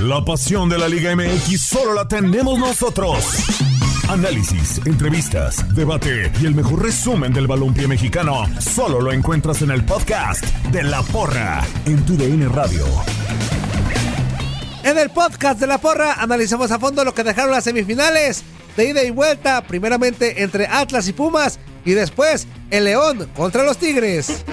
La pasión de la Liga MX solo la tenemos nosotros. Análisis, entrevistas, debate y el mejor resumen del balompié mexicano solo lo encuentras en el podcast de La Porra en tu DN Radio. En el podcast de La Porra analizamos a fondo lo que dejaron las semifinales de ida y vuelta, primeramente entre Atlas y Pumas y después el León contra los Tigres.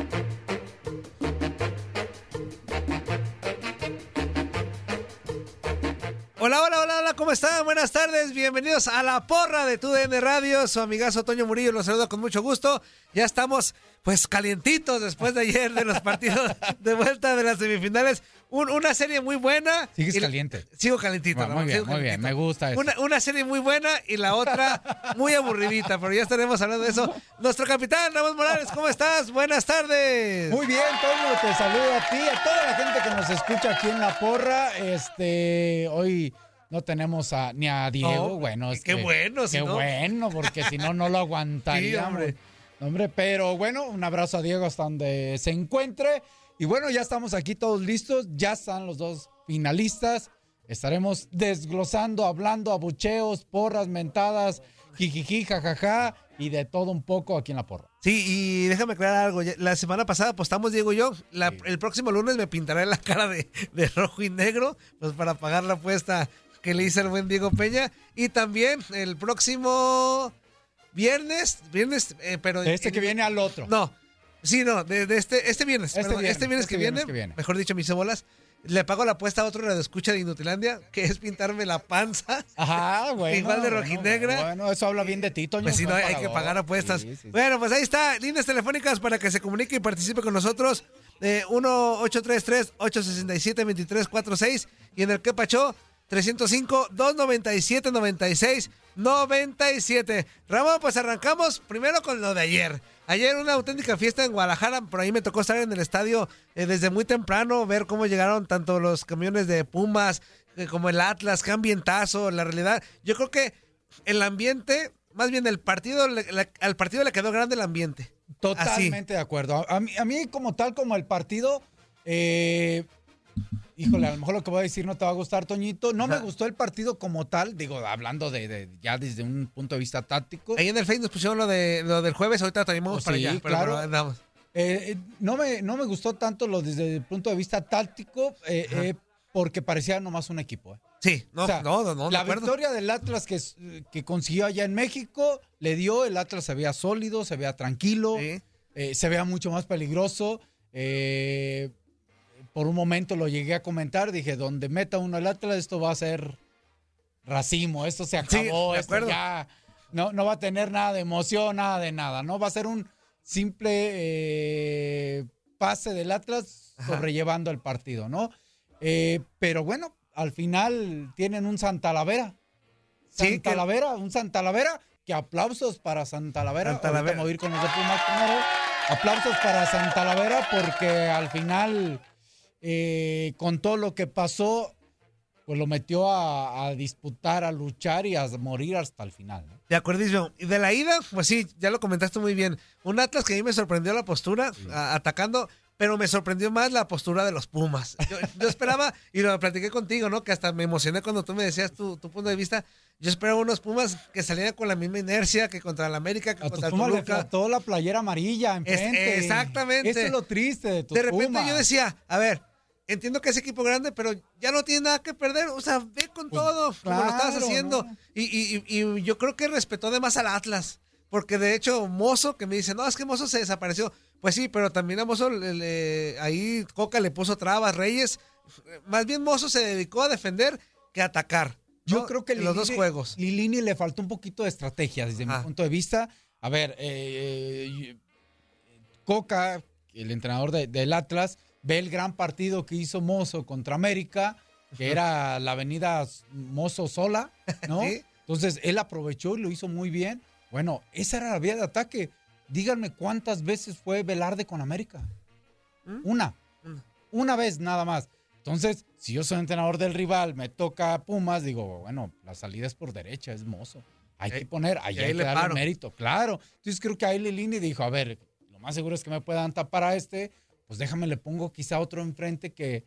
¿Cómo están? Buenas tardes, bienvenidos a la porra de TUDN Radio. Su amigazo Toño Murillo los saluda con mucho gusto. Ya estamos, pues, calientitos después de ayer de los partidos de vuelta de las semifinales. Un- una serie muy buena. Sigues Y- caliente. Sigo calentito. Bueno, ¿no? muy bien, Sigo muy bien, me gusta eso. Una, una serie muy buena y la otra muy aburridita, pero ya estaremos hablando de eso. Nuestro capitán, Ramos Morales, ¿cómo estás? Buenas tardes. Muy bien, Toño, te saludo a ti, a toda la gente que nos escucha aquí en La Porra. Este, hoy no tenemos a, ni a Diego, No, bueno. qué este, bueno, si Qué no. bueno, porque si no, no lo aguantaríamos. Sí, hombre. Hombre, pero bueno, un abrazo a Diego hasta donde se encuentre. Y bueno, ya estamos aquí todos listos, ya están los dos finalistas. Estaremos desglosando, hablando, abucheos, porras, mentadas, jijiji, jajaja, y de todo un poco aquí en La Porra. Sí, y déjame aclarar algo. La semana pasada apostamos Diego y yo. La- El próximo lunes me pintaré la cara de, de rojo y negro, pues para pagar la apuesta que le hice al buen Diego Peña. Y también el próximo viernes, viernes, eh, pero... Este que en- viene al otro. No, sí, no, de, de este, este viernes, Este perdón, viernes, este viernes, este que, viernes viene, que viene. mejor dicho, mis cebolas, le pago la apuesta a otro radioescucha de Inutilandia, que es pintarme la panza. Ajá, bueno. Igual de rojinegra. Bueno, bueno, eso habla bien de ti, Toño. Pues si no, hay que pagar apuestas. Sí, sí, sí. Bueno, pues ahí está, líneas telefónicas para que se comunique y participe con nosotros. Eh, 1-833-867-2346 y en el que pachó 305-297-96-97. Ramón, pues arrancamos primero con lo de ayer. Ayer una auténtica fiesta en Guadalajara, por ahí me tocó estar en el estadio eh, desde muy temprano, ver cómo llegaron tanto los camiones de Pumas eh, como el Atlas, qué ambientazo, la realidad. Yo creo que el ambiente, más bien el partido, le- al partido le quedó grande el ambiente. Totalmente de acuerdo. A mí, a mí, como tal, como el partido, eh, híjole, a lo mejor lo que voy a decir no te va a gustar, Toñito. No me gustó el partido como tal, digo, hablando de, de- ya desde un punto de vista táctico. Ahí en el Facebook nos pusieron lo, de, lo del jueves, ahorita traemos Oh, para sí, allá. pero claro. andamos. Eh, eh, no, me, no me gustó tanto lo desde el punto de vista táctico, eh, eh, porque parecía nomás un equipo. Sí, no, O sea, no, no, no, de la acuerdo. victoria del Atlas que, que consiguió allá en México le dio, el Atlas se veía sólido, se veía tranquilo, Sí. se veía mucho más peligroso. eh, por un momento lo llegué a comentar, dije, donde meta uno el Atlas, esto va a ser racimo, esto se Sí, acabó, esto ya no, no va a tener nada de emoción, nada de nada, ¿no? Va a ser un simple eh, pase del Atlas Ajá. sobrellevando el partido, ¿no? Eh, pero bueno, al final tienen un Santalavera. Sí, Santa que- Lavera, un Santa Lavera, que aplausos para Santa Lavera. Santa Ahorita Lavera. me voy a ir con los de Pumas primero. Aplausos para Santa Lavera porque al final, eh, con todo lo que pasó, pues lo metió a, a disputar, a luchar y a morir hasta el final. ¿no? De acuerdísimo. Y de la ida, pues sí, ya lo comentaste muy bien. Un Atlas que a mí me sorprendió la postura, a- atacando, pero me sorprendió más la postura de los Pumas. Yo, yo esperaba, y lo platiqué contigo, ¿no? Que hasta me emocioné cuando tú me decías tu, tu punto de vista. Yo esperaba unos Pumas que salieran con la misma inercia que contra el América, que A contra el Pumas le Toluca. faltó la playera amarilla Es- exactamente. Eso es lo triste de tus De repente Pumas. yo decía, a ver, entiendo que es equipo grande, pero ya no tiene nada que perder. O sea, ve con Pues, todo, como lo estabas haciendo. ¿no? Y, y- yo creo que respetó además al Atlas. Porque de hecho, Mozo, que me dice, no, es que Mozo se desapareció. Pues sí, pero también a Mozo, le- le- ahí Coca le puso trabas, Reyes. Más bien Mozo se dedicó a defender que a atacar. Yo ¿no? creo que en los dos Lilini- juegos. Lilini le faltó un poquito de estrategia desde mi punto de vista. A ver, eh, Coca, el entrenador de- del Atlas, ve el gran partido que hizo Mozo contra América que era la avenida Mozo Sola, ¿no? Sí. Entonces él aprovechó y lo hizo muy bien. Bueno, esa era la vía de ataque. Díganme cuántas veces fue Velarde con América. ¿Mm? Una. Una. Una vez nada más. Entonces, si yo soy entrenador del rival, me toca Pumas, digo, bueno, la salida es por derecha, es mozo. Hay que poner, ahí hay que le darle mérito, claro. Entonces creo que ahí Lilini dijo, a ver, lo más seguro es que me puedan tapar a este, pues déjame le pongo quizá otro enfrente que,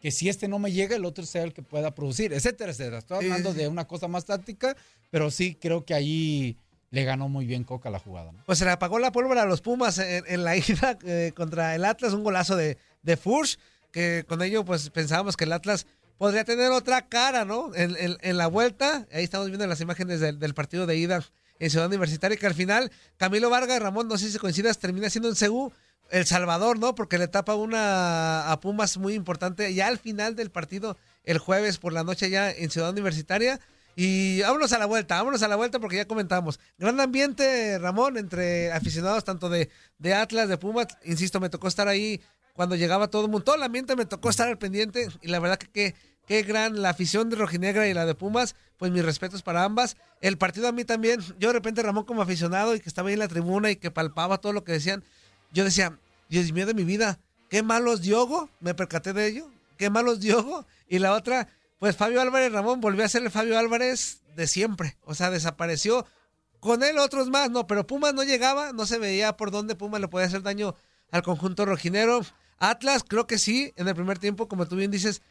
que si este no me llega, el otro sea el que pueda producir, etcétera, etcétera. Estoy hablando de una cosa más táctica, pero sí creo que ahí le ganó muy bien Coca la jugada. ¿no? Pues se le apagó la pólvora a los Pumas en, en la ida eh, contra el Atlas, un golazo de, de Furch, que con ello pues pensábamos que el Atlas podría tener otra cara, ¿no? En, en- en la vuelta, ahí estamos viendo las imágenes del, del partido de ida en Ciudad Universitaria, que al final Camilo Vargas, Ramón, no sé si coincidas, termina siendo en Seúl El Salvador, ¿no? Porque le tapa una a Pumas muy importante ya al final del partido, el jueves por la noche ya en Ciudad Universitaria. Y vámonos a la vuelta, vámonos a la vuelta porque ya comentamos. Gran ambiente, Ramón, entre aficionados tanto de, de Atlas, de Pumas. Insisto, me tocó estar ahí cuando llegaba todo el mundo. Todo el ambiente me tocó estar al pendiente. Y la verdad que qué qué gran la afición de Rojinegra y la de Pumas. Pues mis respetos para ambas. El partido a mí también. Yo de repente, Ramón, como aficionado y que estaba ahí en la tribuna y que palpaba todo lo que decían, yo decía, Dios mío de mi vida, qué malos Diogo. Me percaté de ello. Qué malos Diogo. Y la otra, pues Fabio Álvarez Ramón volvió a ser el Fabio Álvarez de siempre. O sea, desapareció. Con él otros más, no, pero Pumas no llegaba, no se veía por dónde Pumas le podía hacer daño al conjunto rojinero. Atlas, creo que sí, en el primer tiempo, como tú bien dices,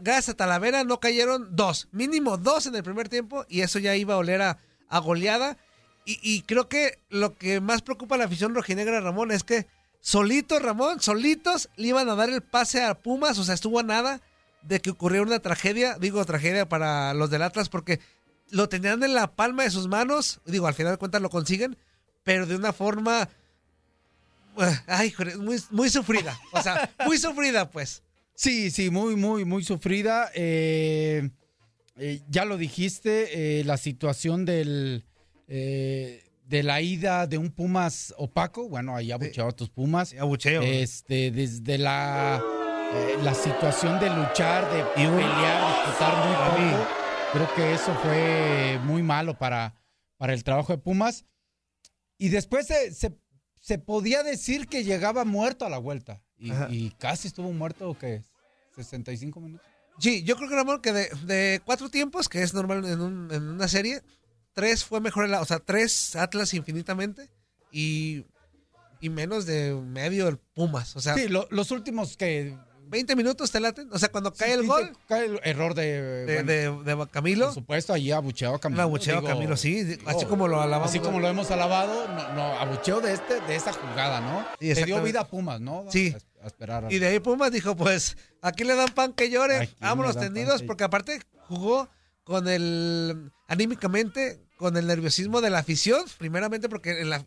gracias a Talavera no cayeron dos, mínimo dos en el primer tiempo, y eso ya iba a oler a, a goleada. Y, y creo que lo que más preocupa a la afición rojinegra, Ramón, es que solitos, Ramón, solitos le iban a dar el pase a Pumas, o sea, estuvo a nada de que ocurriera una tragedia, digo tragedia para los del Atlas, porque lo tenían en la palma de sus manos, digo, al final de cuentas lo consiguen, pero de una forma, eh, ay, muy, muy sufrida, o sea, muy sufrida, pues. Sí, sí, muy, muy, muy sufrida. Eh, eh, ya lo dijiste, eh, la situación del eh, de la ida de un Pumas opaco. Bueno, ahí abucheaba a tus Pumas. Abucheo. Este, desde la, eh, la situación de luchar, de pelear, disputar muy poco. Creo que eso fue muy malo para, para el trabajo de Pumas. Y después se, se, se podía decir que llegaba muerto a la vuelta. Y, y casi estuvo muerto, ¿qué? 65 minutos. Sí, yo creo que Ramón, que de, de cuatro tiempos, que es normal en, un- en una serie, tres fue mejor, en la- o sea, tres Atlas infinitamente y, y menos de medio el Pumas. O sea, Sí, lo- los últimos que... 20 minutos te laten. O sea, cuando cae el gol Cae el error de... de, bueno, de- de Camilo, Por supuesto, allí abucheado a Camilo. un abucheo a Camilo, sí, digo, así como lo alabamos. Así como lo hemos alabado, no, no, abucheo de este, de esta jugada, ¿no? Sí, Le dio vida a Pumas, ¿no? Sí. A, a esperar. a- Y de ahí Pumas dijo, pues, aquí le dan pan que llore, Aquí vámonos tendidos, que- porque aparte jugó con el, anímicamente, con el nerviosismo de la afición, primeramente porque en la-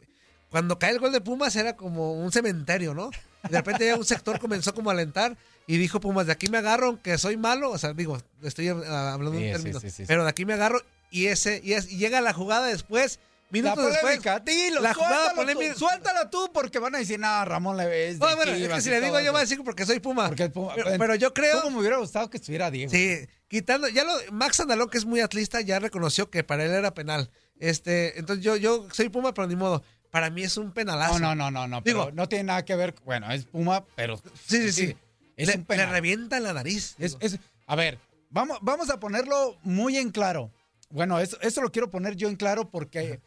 cuando cae el gol de Pumas era como un cementerio, ¿no? Y de repente ya un sector comenzó como a alentar y dijo Pumas, de aquí me agarro, aunque soy malo, o sea, digo, estoy ah, hablando Sí, en sí, términos, sí, sí, sí. pero de aquí me agarro y ese, y, es- y llega la jugada después, La minutos después. polémica, dilo, la jugada suéltalo polémica- Tú, suéltala tú, porque van a decir, no, Ramón le ves. No, bueno, es que si le digo yo voy a decir porque soy Puma. Porque es Puma. Pero, pero yo creo... ¿Cómo me hubiera gustado que estuviera Diego? Sí, quitando, ya lo, Max Andalón, que es muy atlista, ya reconoció que para él era penal. Este, entonces yo, yo soy Puma, pero ni modo. Para mí es un penalazo. No, no, no, no, no. Digo- pero no tiene nada que ver. Bueno, es Puma, pero. Sí, sí, sí. Es le, un penal. le revienta la nariz. Es- es- a ver, vamos, vamos a ponerlo muy en claro. Bueno, eso, eso lo quiero poner yo en claro porque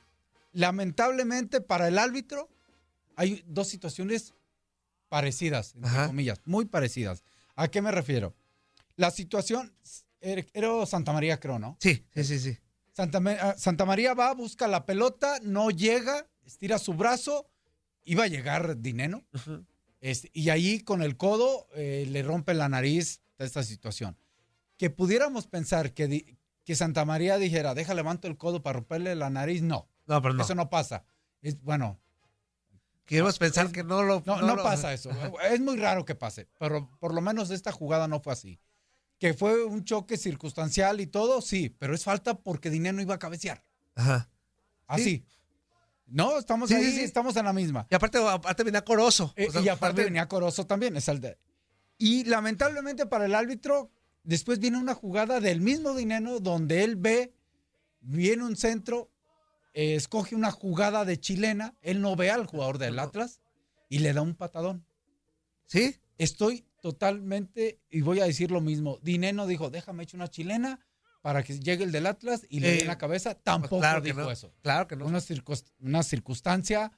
lamentablemente para el árbitro hay dos situaciones parecidas, entre Ajá. comillas, muy parecidas. ¿A qué me refiero? La situación, era Santa María, creo, ¿no? Sí, sí, sí, sí. Santa, ah, Santa María va, busca la pelota, no llega, estira su brazo, iba a llegar Dineno. Este, y ahí con el codo eh, le rompe la nariz de esta situación. Que pudiéramos pensar que, di- que Santa María dijera, deja levanto el codo para romperle la nariz, no, No, pero no. eso no pasa. Es, bueno, Queremos pensar que no lo. no, no lo- pasa eso. Es muy raro que pase, pero por lo menos esta jugada no fue así. Que fue un choque circunstancial y todo, sí, pero es falta porque Dinero iba a cabecear. Ajá. Así. Sí. No, estamos Sí, ahí, sí, estamos en la misma. Y aparte, aparte venía Corozo. Eh, O sea, y aparte venía Corozo también. Es el de- Y lamentablemente para el árbitro, después viene una jugada del mismo dinero donde él ve, viene un centro, eh, escoge una jugada de chilena, él no ve al jugador del Atlas y le da un patadón. ¿Sí? Estoy totalmente, y voy a decir lo mismo, Dineno dijo, déjame echar una chilena para que llegue el del Atlas y le Eh, dé la cabeza. Tampoco claro que dijo no. eso. Claro que no. Una, circunstancia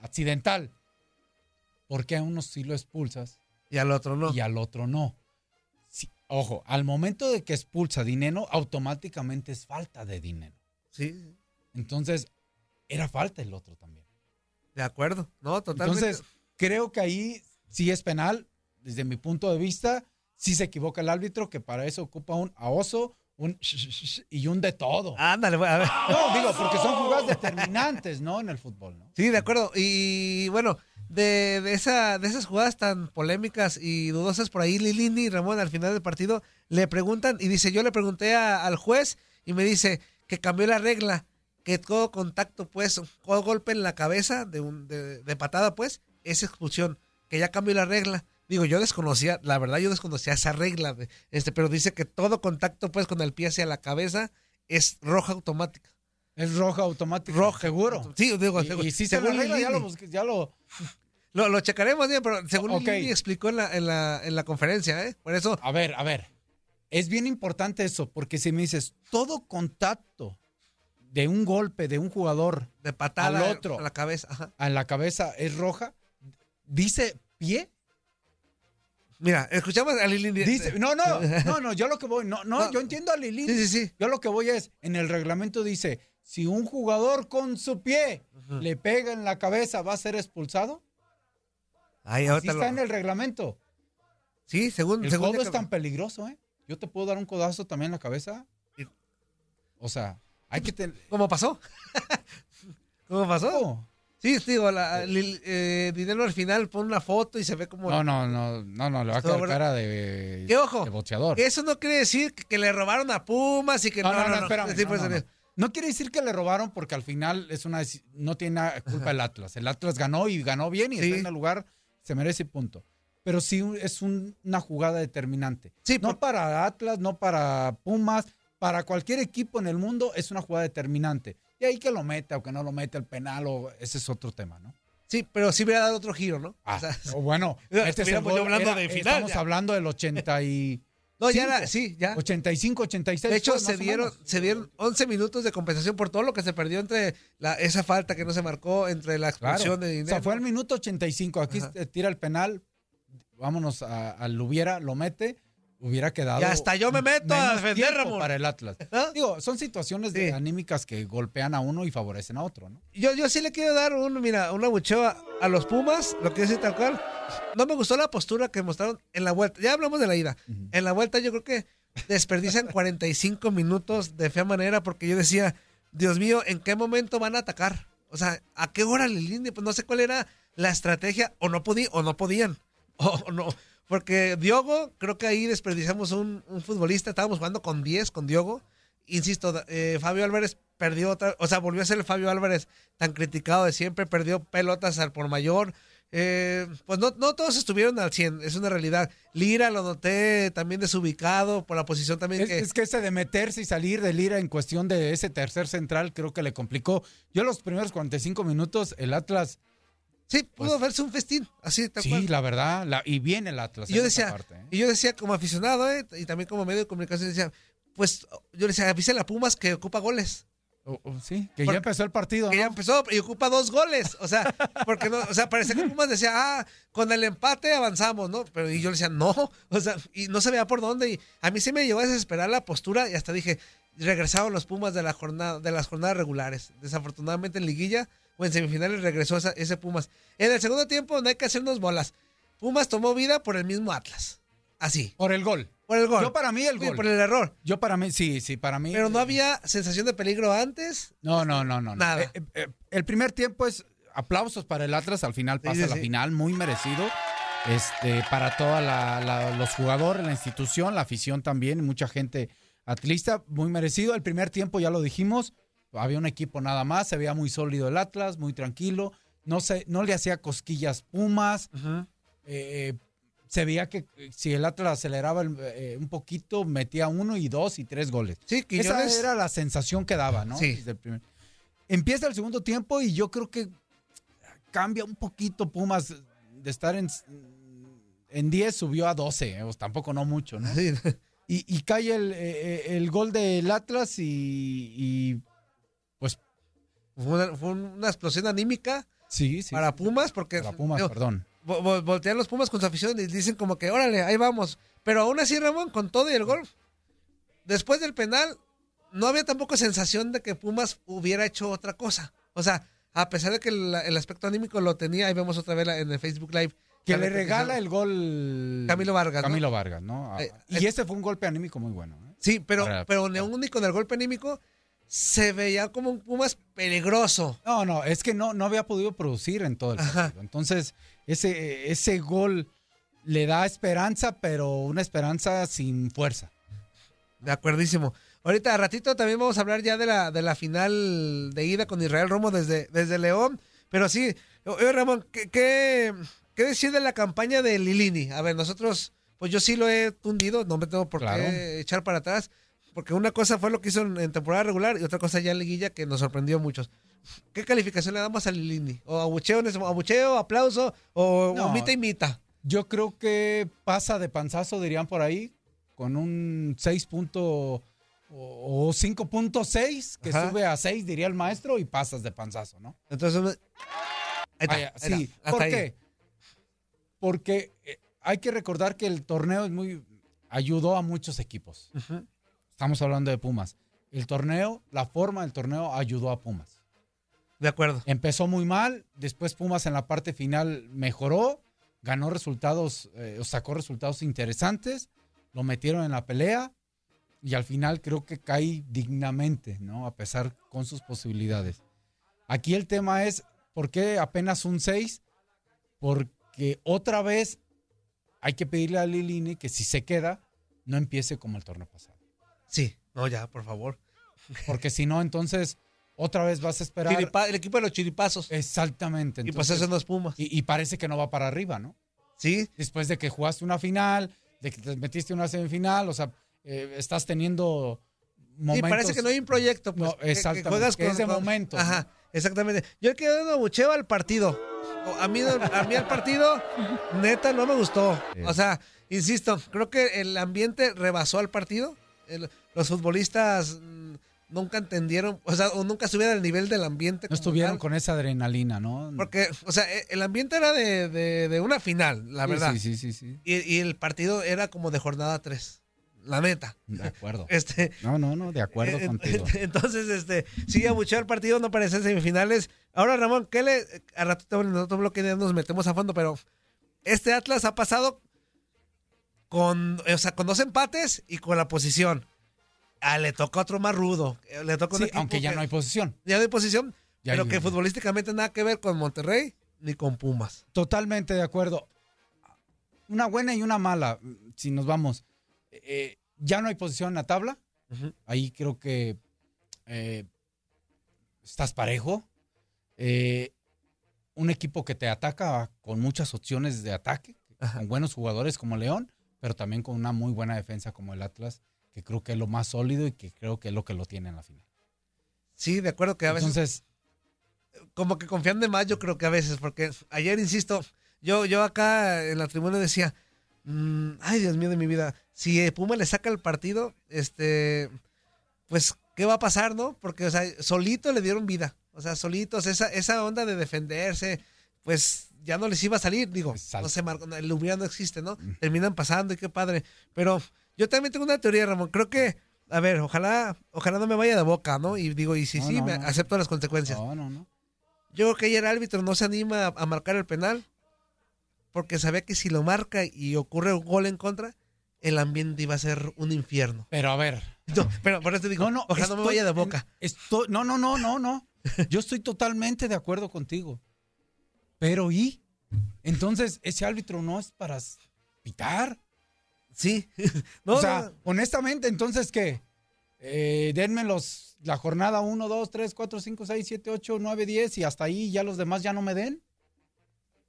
accidental. Porque a unos sí lo expulsas Y al otro no. y al otro no. Sí, ojo, al momento de que expulsa Dineno, automáticamente es falta de Dineno. Sí, Entonces, era falta el otro también. de acuerdo. No, totalmente. Entonces, creo que ahí sí es penal, desde mi punto de vista. Sí se equivoca el árbitro, que para eso ocupa un a oso, un y un de todo. Ándale, a ver. No, digo, porque son jugadas determinantes, ¿no? En el fútbol, ¿no? Sí, de acuerdo. Y bueno, de, de, esa, de esas jugadas tan polémicas y dudosas por ahí, Lilini y Ramón al final del partido le preguntan y dice, yo le pregunté a- al juez y me dice que cambió la regla, que todo contacto, pues, todo golpe en la cabeza de, un, de, de patada, pues, es expulsión, que ya cambió la regla. Digo, yo desconocía, la verdad yo desconocía esa regla, este, pero dice que todo contacto, pues, con el pie hacia la cabeza es roja automática. Es roja automática. Roja. seguro. Sí, digo, Y, seguro. y sí se Según la ya lo, ya lo... Lo, lo checaremos bien, pero según Ok. Lili explicó en la, en, la, en la conferencia, ¿eh? Por eso, A ver, a ver. Es bien importante eso, porque si me dices, todo contacto de un golpe de un jugador de patada Al otro. a la cabeza. Ajá. a la cabeza es roja, dice pie. Mira, escuchamos a. Dice, no, no, no, no, yo lo que voy, no, no, No. yo entiendo a Lili. Sí, sí, sí. Yo lo que voy es, en el reglamento dice, si un jugador con su pie le pega en la cabeza, ¿va a ser expulsado? Ahí, Así está lo- en el reglamento. Sí, según. El según codo es tan peligroso, ¿eh? Yo te puedo dar un codazo también en la cabeza. O sea, hay que tener... ¿Cómo pasó? ¿Cómo pasó? Sí, digo, la, Lil- eh, Dinero al final pone una foto y se ve como. No, no, no, no, no, le va a quedar cara de, ¿Qué ojo? de boxeador. Eso no quiere decir que, le robaron a Pumas y que No, no, no, no, espérame. Sí, no, por no, quiere decir que le robaron porque al final es una no tiene culpa el Atlas. El Atlas ganó y ganó bien y Sí. está en el lugar, se merece punto. Pero sí es un- una jugada determinante. Sí, no por- para Atlas, no para Pumas, para cualquier equipo en el mundo es una jugada determinante. Y ahí que lo mete o que no lo mete el penal o ese es otro tema, ¿no? Sí, pero sí hubiera dado otro giro, ¿no? Ah, O sea, o bueno, este es el gol, hablando era- de final, Estamos ya. hablando del 80 y no, ya era, sí, ya. 85, 86. De hecho, se o dieron, se dieron 11 minutos de compensación por todo lo que se perdió entre la, esa falta que no se marcó, entre la Claro. expulsión de O dinero. sea, fue al minuto 85. Aquí Ajá. tira el penal. Vámonos a- al hubiera, lo mete. Hubiera quedado. Y hasta yo me meto a defender, Ramón. Para el Atlas. ¿Ah? Digo, son situaciones de- Sí. anímicas que golpean a uno y favorecen a otro, ¿no? Yo, yo sí le quiero dar un, mira, un abucheo a, los Pumas, lo que decir tal cual. No me gustó la postura que mostraron en la vuelta. Ya hablamos de la ida. En la vuelta yo creo que desperdician 45 minutos de fea manera porque yo decía, Dios mío, ¿en qué momento van a atacar? O sea, ¿a qué hora Lilini? Pues no sé cuál era la estrategia, o no podían, o no podían. O, o no. Porque Diogo, creo que ahí desperdiciamos un, un futbolista, estábamos jugando con 10, con Diogo. Insisto, eh, Fabio Álvarez perdió otra, o sea, volvió a ser el Fabio Álvarez tan criticado de siempre, perdió pelotas al por mayor. Eh, pues no, no todos estuvieron al 100, es una realidad. Lira lo noté también desubicado por la posición también Es, que... es que ese de meterse y salir de Lira en cuestión de ese tercer central creo que le complicó. Yo los primeros 45 minutos, el Atlas, sí, pudo pues- verse un festín, así tal sí, cual. la verdad, la- y bien el Atlas. Y yo decía, parte, ¿eh? y yo decía como aficionado, eh, y también como medio de comunicación, decía, pues yo le decía, avise a Pumas que ocupa goles. Sí, que Porque- ya empezó el partido. Que ¿no? ya empezó y ocupa dos goles. O sea, porque no, o sea, parecía que Pumas decía, ah, con el empate avanzamos, ¿no? Pero y yo le decía, no, o sea, y no se veía por dónde. Y a mí sí me llevó a desesperar la postura y hasta dije, regresaron los Pumas de la jornada, de las jornadas regulares. Desafortunadamente en liguilla o en semifinales regresó esa- ese Pumas. En el segundo tiempo no hay que hacernos bolas. Pumas tomó vida por el mismo Atlas. Así, Por el gol. por el gol. Yo para mí el Sí, gol. por el error. Yo para mí, sí, sí, para mí. Pero no había sensación de peligro antes. No, no, no, no. Nada. Eh, eh, eh, el primer tiempo es aplausos para el Atlas, al final pasa sí, la final, muy merecido. Este, para todos los jugadores, la institución, la afición también, mucha gente atlista, muy merecido. El primer tiempo, ya lo dijimos, había un equipo nada más, se veía muy sólido el Atlas, muy tranquilo. No, se, no le hacía cosquillas Pumas. Eh, se veía que eh, si el Atlas aceleraba el- eh, un poquito, metía uno y dos y tres goles. Sí, Esa Quiñones. era la sensación que daba, ¿no? Sí. Desde el primer- Empieza el segundo tiempo y yo creo que cambia un poquito Pumas de estar en, en 10, subió a 12, eh, pues tampoco no mucho, ¿no? Sí. Y, y cae el, el gol del Atlas y, y, Fue una, fue una explosión anímica sí, sí. para Pumas, porque para Pumas, digo, perdón. vo- vo- voltean los Pumas con su afición y dicen como que, órale, ahí vamos. Pero aún así, Ramón, con todo y el gol, después del penal, no había tampoco sensación de que Pumas hubiera hecho otra cosa. O sea, a pesar de que el, el aspecto anímico lo tenía, ahí vemos otra vez en el Facebook Live. Que le regala el gol Camilo Vargas, ¿no? Camilo Vargas, ¿no? Eh, y eh, este fue un golpe anímico muy bueno. ¿eh? Sí, pero, pero ni aún ni con el golpe anímico se veía como un Pumas peligroso. No, no, es que no, no había podido producir en todo el Ajá. partido. Entonces, ese, ese gol le da esperanza, pero una esperanza sin fuerza. De acuerdísimo. Ahorita, a ratito, también vamos a hablar ya de la, de la final de ida con Israel Romo desde, desde León. Pero sí, oye, Ramón, ¿qué, qué, qué decir de la campaña de Lilini? A ver, nosotros, pues yo sí lo he tundido, no me tengo por Claro. qué echar para atrás. Porque una cosa fue lo que hizo en, en temporada regular y otra cosa ya en liguilla que nos sorprendió a muchos. ¿Qué calificación le damos a Lilini? ¿O abucheo, en ese- abucheo aplauso o, No. o mita y mita? Yo creo que pasa de panzazo, dirían por ahí, con un 6 punto o o 5.6, que Ajá. sube a 6, diría el maestro, y pasas de panzazo, ¿no? Entonces, me- ahí está, Vaya, ahí está, sí, ¿por qué? Porque eh, hay que recordar que el torneo es muy ayudó a muchos equipos. Ujú. Estamos hablando de Pumas. El torneo, la forma del torneo ayudó a Pumas. De acuerdo. Empezó muy mal, después Pumas en la parte final mejoró, ganó resultados, eh, sacó resultados interesantes, lo metieron en la pelea y al final creo que cae dignamente, ¿no? A pesar con sus posibilidades. Aquí el tema es, ¿por qué apenas un 6? Porque otra vez hay que pedirle a Lilini que si se queda, no empiece como el torneo pasado. Sí, no, ya, por favor. Porque si no, entonces otra vez vas a esperar. Chiripa- el equipo de los chiripazos. Exactamente. y pues no es Pumas. y, y parece que no va para arriba, ¿no? Sí, Después de que jugaste una final, de que te metiste en una semifinal, o sea, eh, estás teniendo y momentos. parece que no hay un proyecto. Pues, No, que- que, exactamente, juegas que con, es de con- momentos, Ajá, exactamente. Yo el que doy un abucheo al partido. O A mí, a mí el partido, neta, no me gustó. O sea, insisto, creo que el ambiente rebasó al partido. El- los futbolistas mm, nunca entendieron, o sea, o nunca estuvieron al nivel del ambiente. no estuvieron tal. con esa adrenalina, ¿no? Porque, o sea, e- el ambiente era de, de- de una final, la Sí, verdad. Sí, sí, sí, sí. Y, y el partido era como de jornada 3. La neta. De acuerdo. Este, No, no, no, de acuerdo eh, contigo. Entonces, este, sí, abucheó el partido, no parece en semifinales. Ahora, Ramón, ¿qué le. A ratito en otro bloque nos metemos a fondo, pero este Atlas ha pasado con, o sea, con dos empates y con la posición. Ah, le toca otro más rudo. eh, Le toca Sí, aunque ya que- no hay posición. ya no hay posición, Ya pero hay- que futbolísticamente nada que ver con Monterrey ni con Pumas. Totalmente de acuerdo. Una buena y una mala, si nos vamos. Eh, ya no hay posición en la tabla. Ahí creo que eh, estás parejo. Eh, un equipo que te ataca con muchas opciones de ataque, Ajá. con buenos jugadores como León, pero también con una muy buena defensa como el Atlas, que creo que es lo más sólido y que creo que es lo que lo tiene en la final. Sí, de acuerdo que a veces Entonces, como que confían de más, yo creo que a veces, porque ayer, insisto, yo, yo acá en la tribuna decía, mm, ay Dios mío de mi vida, si Puma le saca el partido, este, pues, ¿qué va a pasar, no? Porque, o sea, solito le dieron vida, o sea, solitos, esa, esa onda de defenderse, pues ya no les iba a salir, digo, Exacto. no sé, Marco, el hubiera no existe, ¿no? Terminan pasando y qué padre, pero yo también tengo una teoría, Ramón, creo que, a ver, ojalá, ojalá no me vaya de boca, ¿no? Y digo, y si No, sí, no, me no. acepto las consecuencias. no, no, no. Yo creo que ayer el árbitro no se anima a, a marcar el penal porque sabía que si lo marca y ocurre un gol en contra, el ambiente iba a ser un infierno. Pero a ver, No, pero por eso te digo, No, no, ojalá no me vaya de boca. estoy- no, no, no, no, no. Yo estoy totalmente de acuerdo contigo. Pero ¿y? Entonces, ese árbitro no es para pitar. Sí. No, o sea, no, honestamente, entonces, ¿qué? Eh, denme los, la jornada 1, 2, 3, 4, 5, 6, 7, 8, 9, 10 y hasta ahí ya los demás ya no me den.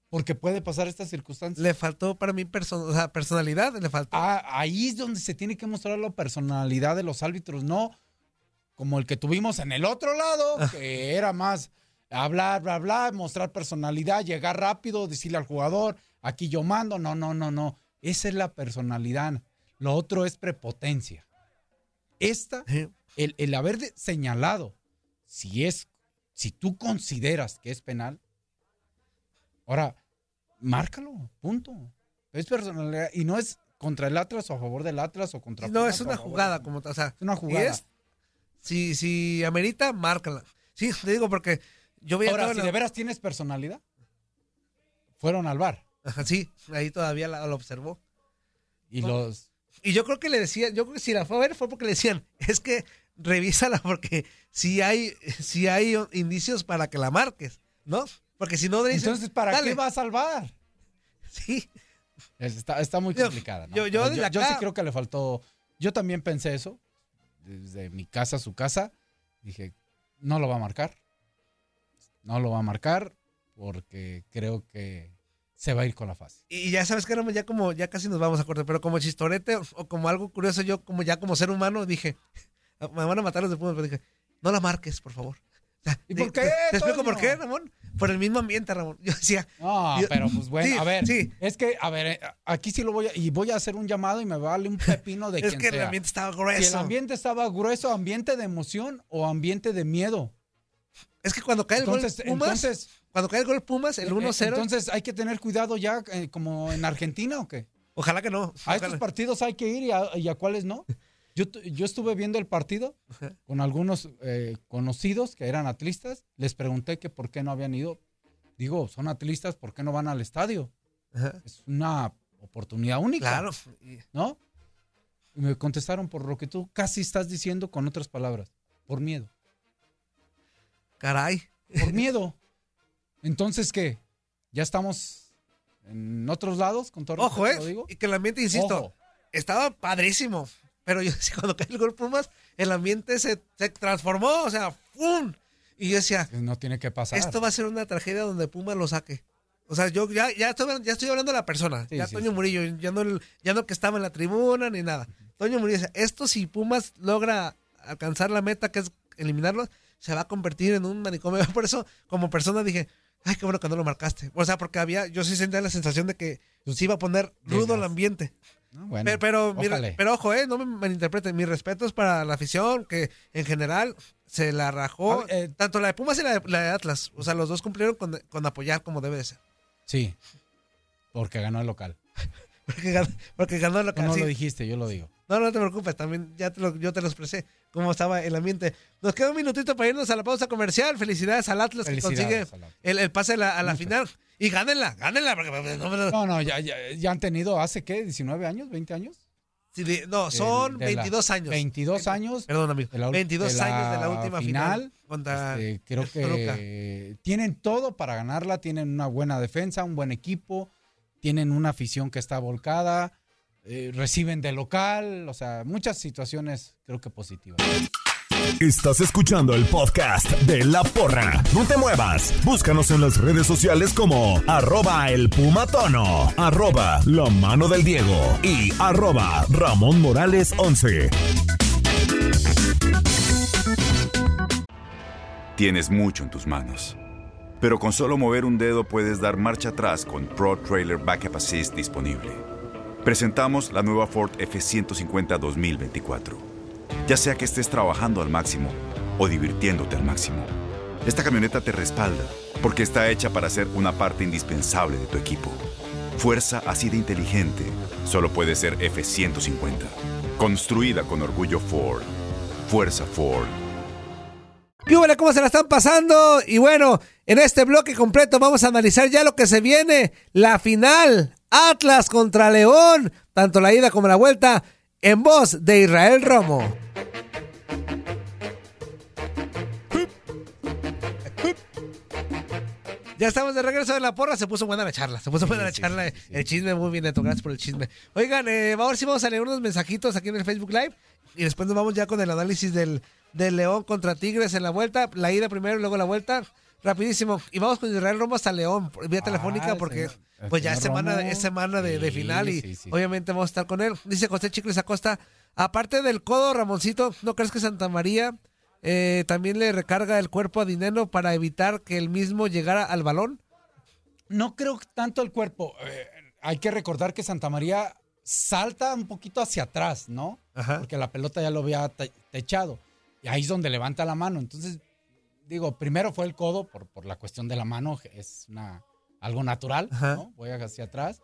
Porque puede pasar estas circunstancias. Le faltó para mí o sea, personalidad, le faltó. Ah, ahí es donde se tiene que mostrar la personalidad de los árbitros, no como el que tuvimos en el otro lado, Ah. que era más hablar, bla, bla, mostrar personalidad, llegar rápido, decirle al jugador, aquí yo mando. No, no, no, no. Esa es la personalidad. Lo otro es prepotencia. Esta, el, el haber señalado, si es, si tú consideras que es penal, ahora, márcalo, punto. Es personalidad y no es contra el Atlas o a favor del Atlas o contra No, es una jugada como. O sea, Es una jugada. es- si, si amerita, márcala. Sí, te digo porque yo veía Ahora, si la- de veras tienes personalidad, fueron al bar Ajá, sí, ahí todavía la- lo observó. y No. los Y yo creo que le decían, yo creo que si la fue a ver fue porque le decían, es que revísala porque si hay, si hay indicios para que la marques, ¿no? Porque si no, dicen, entonces ¿para "Dale". qué va a salvar? Sí, Está, está muy Yo- complicada. ¿no? yo- yo yo acá- sí creo que le faltó. Yo también pensé eso. Desde mi casa a su casa. Dije, no lo va a marcar. No lo va a marcar porque creo que se va a ir con la fase. y ya sabes que ya como, ya casi nos vamos a cortar, pero como chistorete o, como algo curioso, yo como ya como ser humano dije, me van a matar los de Pumas, pero dije, no la marques, por favor. ¿Y por qué, Te, te explico por qué, Ramón. Por el mismo ambiente, Ramón. Yo decía, No, Yo- pero pues bueno, Sí, a ver. sí. Es que, a ver, eh, aquí sí lo voy a. Y voy a hacer un llamado y me vale un pepino de es quien que el sea. ambiente estaba Si el grueso. ambiente estaba grueso, ambiente de emoción o ambiente de miedo. Es que cuando cae el Entonces, gol Pumas, entonces, cuando cae el gol Pumas, el eh, 1-0, entonces hay que tener cuidado ya, eh, como en Argentina o qué. ojalá que no. A estos ojalá. partidos hay que ir y a, y a cuáles no. Yo, yo estuve viendo el partido con algunos eh, conocidos que eran atlistas. Les pregunté que por qué no habían ido. Digo, son atlistas, ¿por qué no van al estadio? Ajá. Es una oportunidad única. Claro. ¿No? Y me contestaron por lo que tú casi estás diciendo con otras palabras. Por miedo. Caray. Por miedo. Entonces, ¿qué? ¿Ya estamos en otros lados? Con todo Ojo, ¿eh? digo? Y que el ambiente, insisto, Ojo. estaba padrísimo. Pero yo decía, cuando cae el gol Pumas, el ambiente se, se transformó, o sea, ¡pum! Y yo decía, No tiene que pasar. esto va a ser una tragedia donde Pumas lo saque. O sea, yo ya, ya, estoy, ya estoy hablando de la persona. Sí, ya sí, Toño sí. Murillo, ya no, ya no que estaba en la tribuna ni nada. Toño Murillo esto si Pumas logra alcanzar la meta que es eliminarlo, se va a convertir en un manicomio. Por eso, como persona dije, ay, qué bueno que no lo marcaste. O sea, porque había, yo sí sentía la sensación de que se iba a poner rudo el ambiente. No, bueno, pero, pero, mira, ojalá. pero ojo, eh, no me malinterpreten. Mis respetos para la afición, que en general se la rajó. Ver, eh, tanto la de Pumas y la de, la de Atlas. O sea, los dos cumplieron con, con apoyar como debe de ser. Sí, porque ganó el local. Porque ganó, porque ganó la Tú no sí. lo dijiste, yo lo digo. No, no te preocupes, también ya te lo, yo te lo expresé, cómo estaba el ambiente. Nos queda un minutito para irnos a la pausa comercial. Felicidades al Atlas que consigue el, el pase a la, a la Muchas. final. Y gánenla, gánenla. Porque no, No, no, ya, ya, ya han tenido, ¿hace qué? ¿19 años? ¿20 años? sí, de- no, son De- de la- 22 años. 22 años. Perdón, amigo. la ul- 22 de la años de la última final, final, contra Este, creo que tienen todo para ganarla, tienen una buena defensa, un buen equipo, tienen una afición que está volcada, eh, reciben de local, o sea, muchas situaciones creo que positivas. Estás escuchando el podcast de La Porra. No te muevas. Búscanos en las redes sociales como arroba el pumatono, arroba la mano del Diego y arroba Ramón Morales 11. Tienes mucho en tus manos. Pero con solo mover un dedo puedes dar marcha atrás con Pro Trailer Backup Assist disponible. Presentamos la nueva Ford F150 2024. Ya sea que estés trabajando al máximo o divirtiéndote al máximo, esta camioneta te respalda porque está hecha para ser una parte indispensable de tu equipo. Fuerza así de inteligente solo puede ser F150. Construida con orgullo Ford. Fuerza Ford. ¿Qué hubo, ¿Cómo se la están pasando? Y bueno, en este bloque completo vamos a analizar ya lo que se viene. La final. Atlas contra León. Tanto la ida como la vuelta. En voz de Israel Romo. Ya estamos de regreso de la porra. Se puso buena la charla. Se puso buena la charla. El chisme muy bien, Neto. Gracias por el chisme. Oigan, eh, ahora sí vamos a leer unos mensajitos aquí en el Facebook Live. Y después nos vamos ya con el análisis del, del León contra Tigres en la vuelta. La ida primero y luego la vuelta. Rapidísimo. Y vamos con Israel Romo hasta León, vía telefónica, Ah, el porque señor- pues ya es semana, Romo. es semana de, final y sí, sí. obviamente vamos a estar con él. Dice José Chicles Acosta, aparte del codo, Ramoncito, ¿no crees que Santa María eh, también le recarga el cuerpo a Dineno para evitar que el mismo llegara al balón? No creo tanto el cuerpo. eh, hay que recordar que Santa María salta un poquito hacia atrás, ¿no? Ajá. Porque la pelota ya lo había te- techado. Y ahí es donde levanta la mano. Entonces, digo, primero fue el codo por, por la cuestión de la mano, es una, algo natural, Ajá. ¿no? Voy hacia atrás.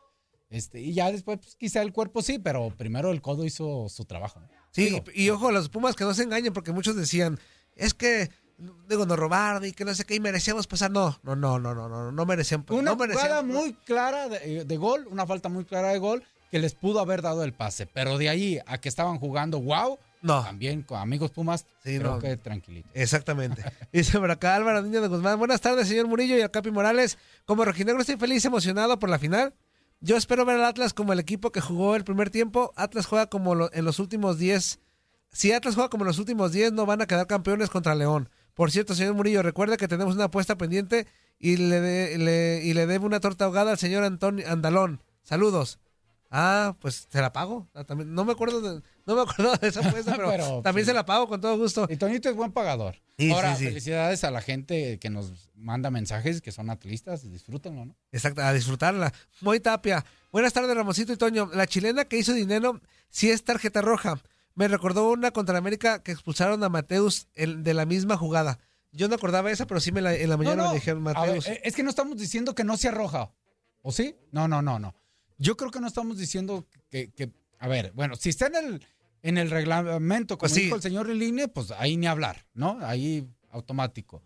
Este, y ya después, pues, quizá el cuerpo sí, pero primero el codo hizo su trabajo. ¿no? Sí, Digo, y, y ojo, los Pumas que no se engañen, porque muchos decían, es que, digo, nos robaron y que no sé qué, y merecíamos pasar. No, no, no, no, no, no, no merecían. Una no merecían- jugada muy clara de, de gol, una falta muy clara de gol que les pudo haber dado el pase. Pero de ahí a que estaban jugando, wow, No. también con amigos Pumas, Sí, creo no. que tranquilito. Exactamente. Dice por acá Álvaro Niño de Guzmán. Buenas tardes, señor Murillo y al Capi Morales. Como rojinegro estoy feliz, emocionado por la final. Yo espero ver al Atlas como el equipo que jugó el primer tiempo. Atlas juega como lo- en los últimos 10. Si Atlas juega como en los últimos 10, no van a quedar campeones contra León. Por cierto, señor Murillo, recuerde que tenemos una apuesta pendiente y le, de- le- y le debe una torta ahogada al señor Antonio Andalón. Saludos. Ah, pues se la pago. Ah, también, no me acuerdo de, no me acuerdo de esa apuesta, pero, Pero, también sí. se la pago con todo gusto. Y Toñito es buen pagador. Sí, Ahora, sí, felicidades a la gente que nos manda mensajes que son atlistas, disfrútenlo, ¿no? Exacto, a disfrutarla. Muy Tapia. Buenas tardes, Ramosito y Toño. La chilena que hizo dinero sí es tarjeta roja. Me recordó una contra América que expulsaron a Mateus el- de la misma jugada. Yo no acordaba esa, pero sí me la- en la mañana No, no, me dijeron ver, Mateus. eh, es que no estamos diciendo que no sea roja. ¿O sí? No, no, no, no. Yo creo que no estamos diciendo que, que- a ver, bueno, si está en el, en el reglamento, como Pues sí. dijo el señor Riline, pues ahí ni hablar, ¿no? Ahí automático.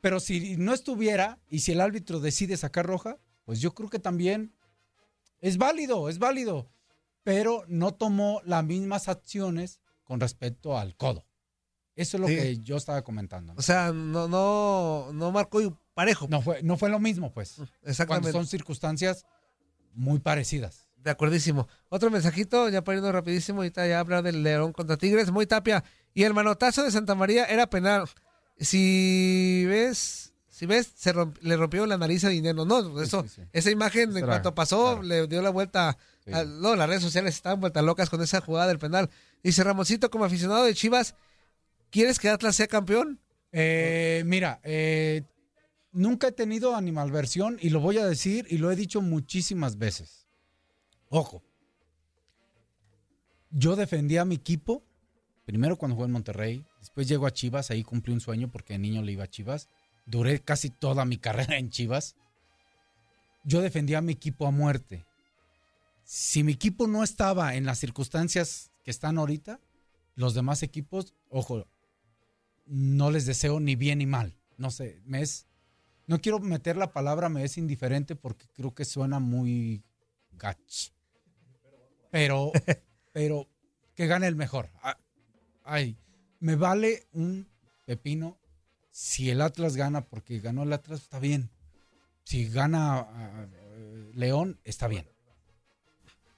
Pero si no estuviera y si el árbitro decide sacar roja, pues yo creo que también es válido, es válido. Pero no tomó las mismas acciones con respecto al codo. Eso es lo Sí. que yo estaba comentando. ¿no? o sea, no, no, no marcó parejo. No fue, no fue lo mismo, pues. Cuando Exactamente. son circunstancias muy parecidas. De acuerdísimo. Otro mensajito, ya poniendo rapidísimo, ahorita ya hablar del León contra Tigres, muy tapia. Y el manotazo de Santa María era penal. Si ves, si ves, se romp- le rompió la nariz a Dinero. No, eso, sí, sí. esa imagen en cuanto pasó, claro. le dio la vuelta. A- no, las redes sociales estaban vueltas locas con esa jugada del penal. Dice Ramoncito, como aficionado de Chivas, ¿quieres que Atlas sea campeón? Eh, mira, eh, nunca he tenido animalversión y lo voy a decir y lo he dicho muchísimas veces. Ojo, yo defendí a mi equipo, primero cuando jugué en Monterrey, después llego a Chivas, ahí cumplí un sueño porque de niño le iba a Chivas, duré casi toda mi carrera en Chivas. Yo defendí a mi equipo a muerte. Si mi equipo no estaba en las circunstancias que están ahorita, los demás equipos, ojo, no les deseo ni bien ni mal. No sé, me es. No quiero meter la palabra me es indiferente porque creo que suena muy gach. Pero, pero que gane el mejor. Ah, Ay, me vale un pepino si el Atlas gana porque ganó el Atlas, está bien. Si gana ah, eh, León, está bien.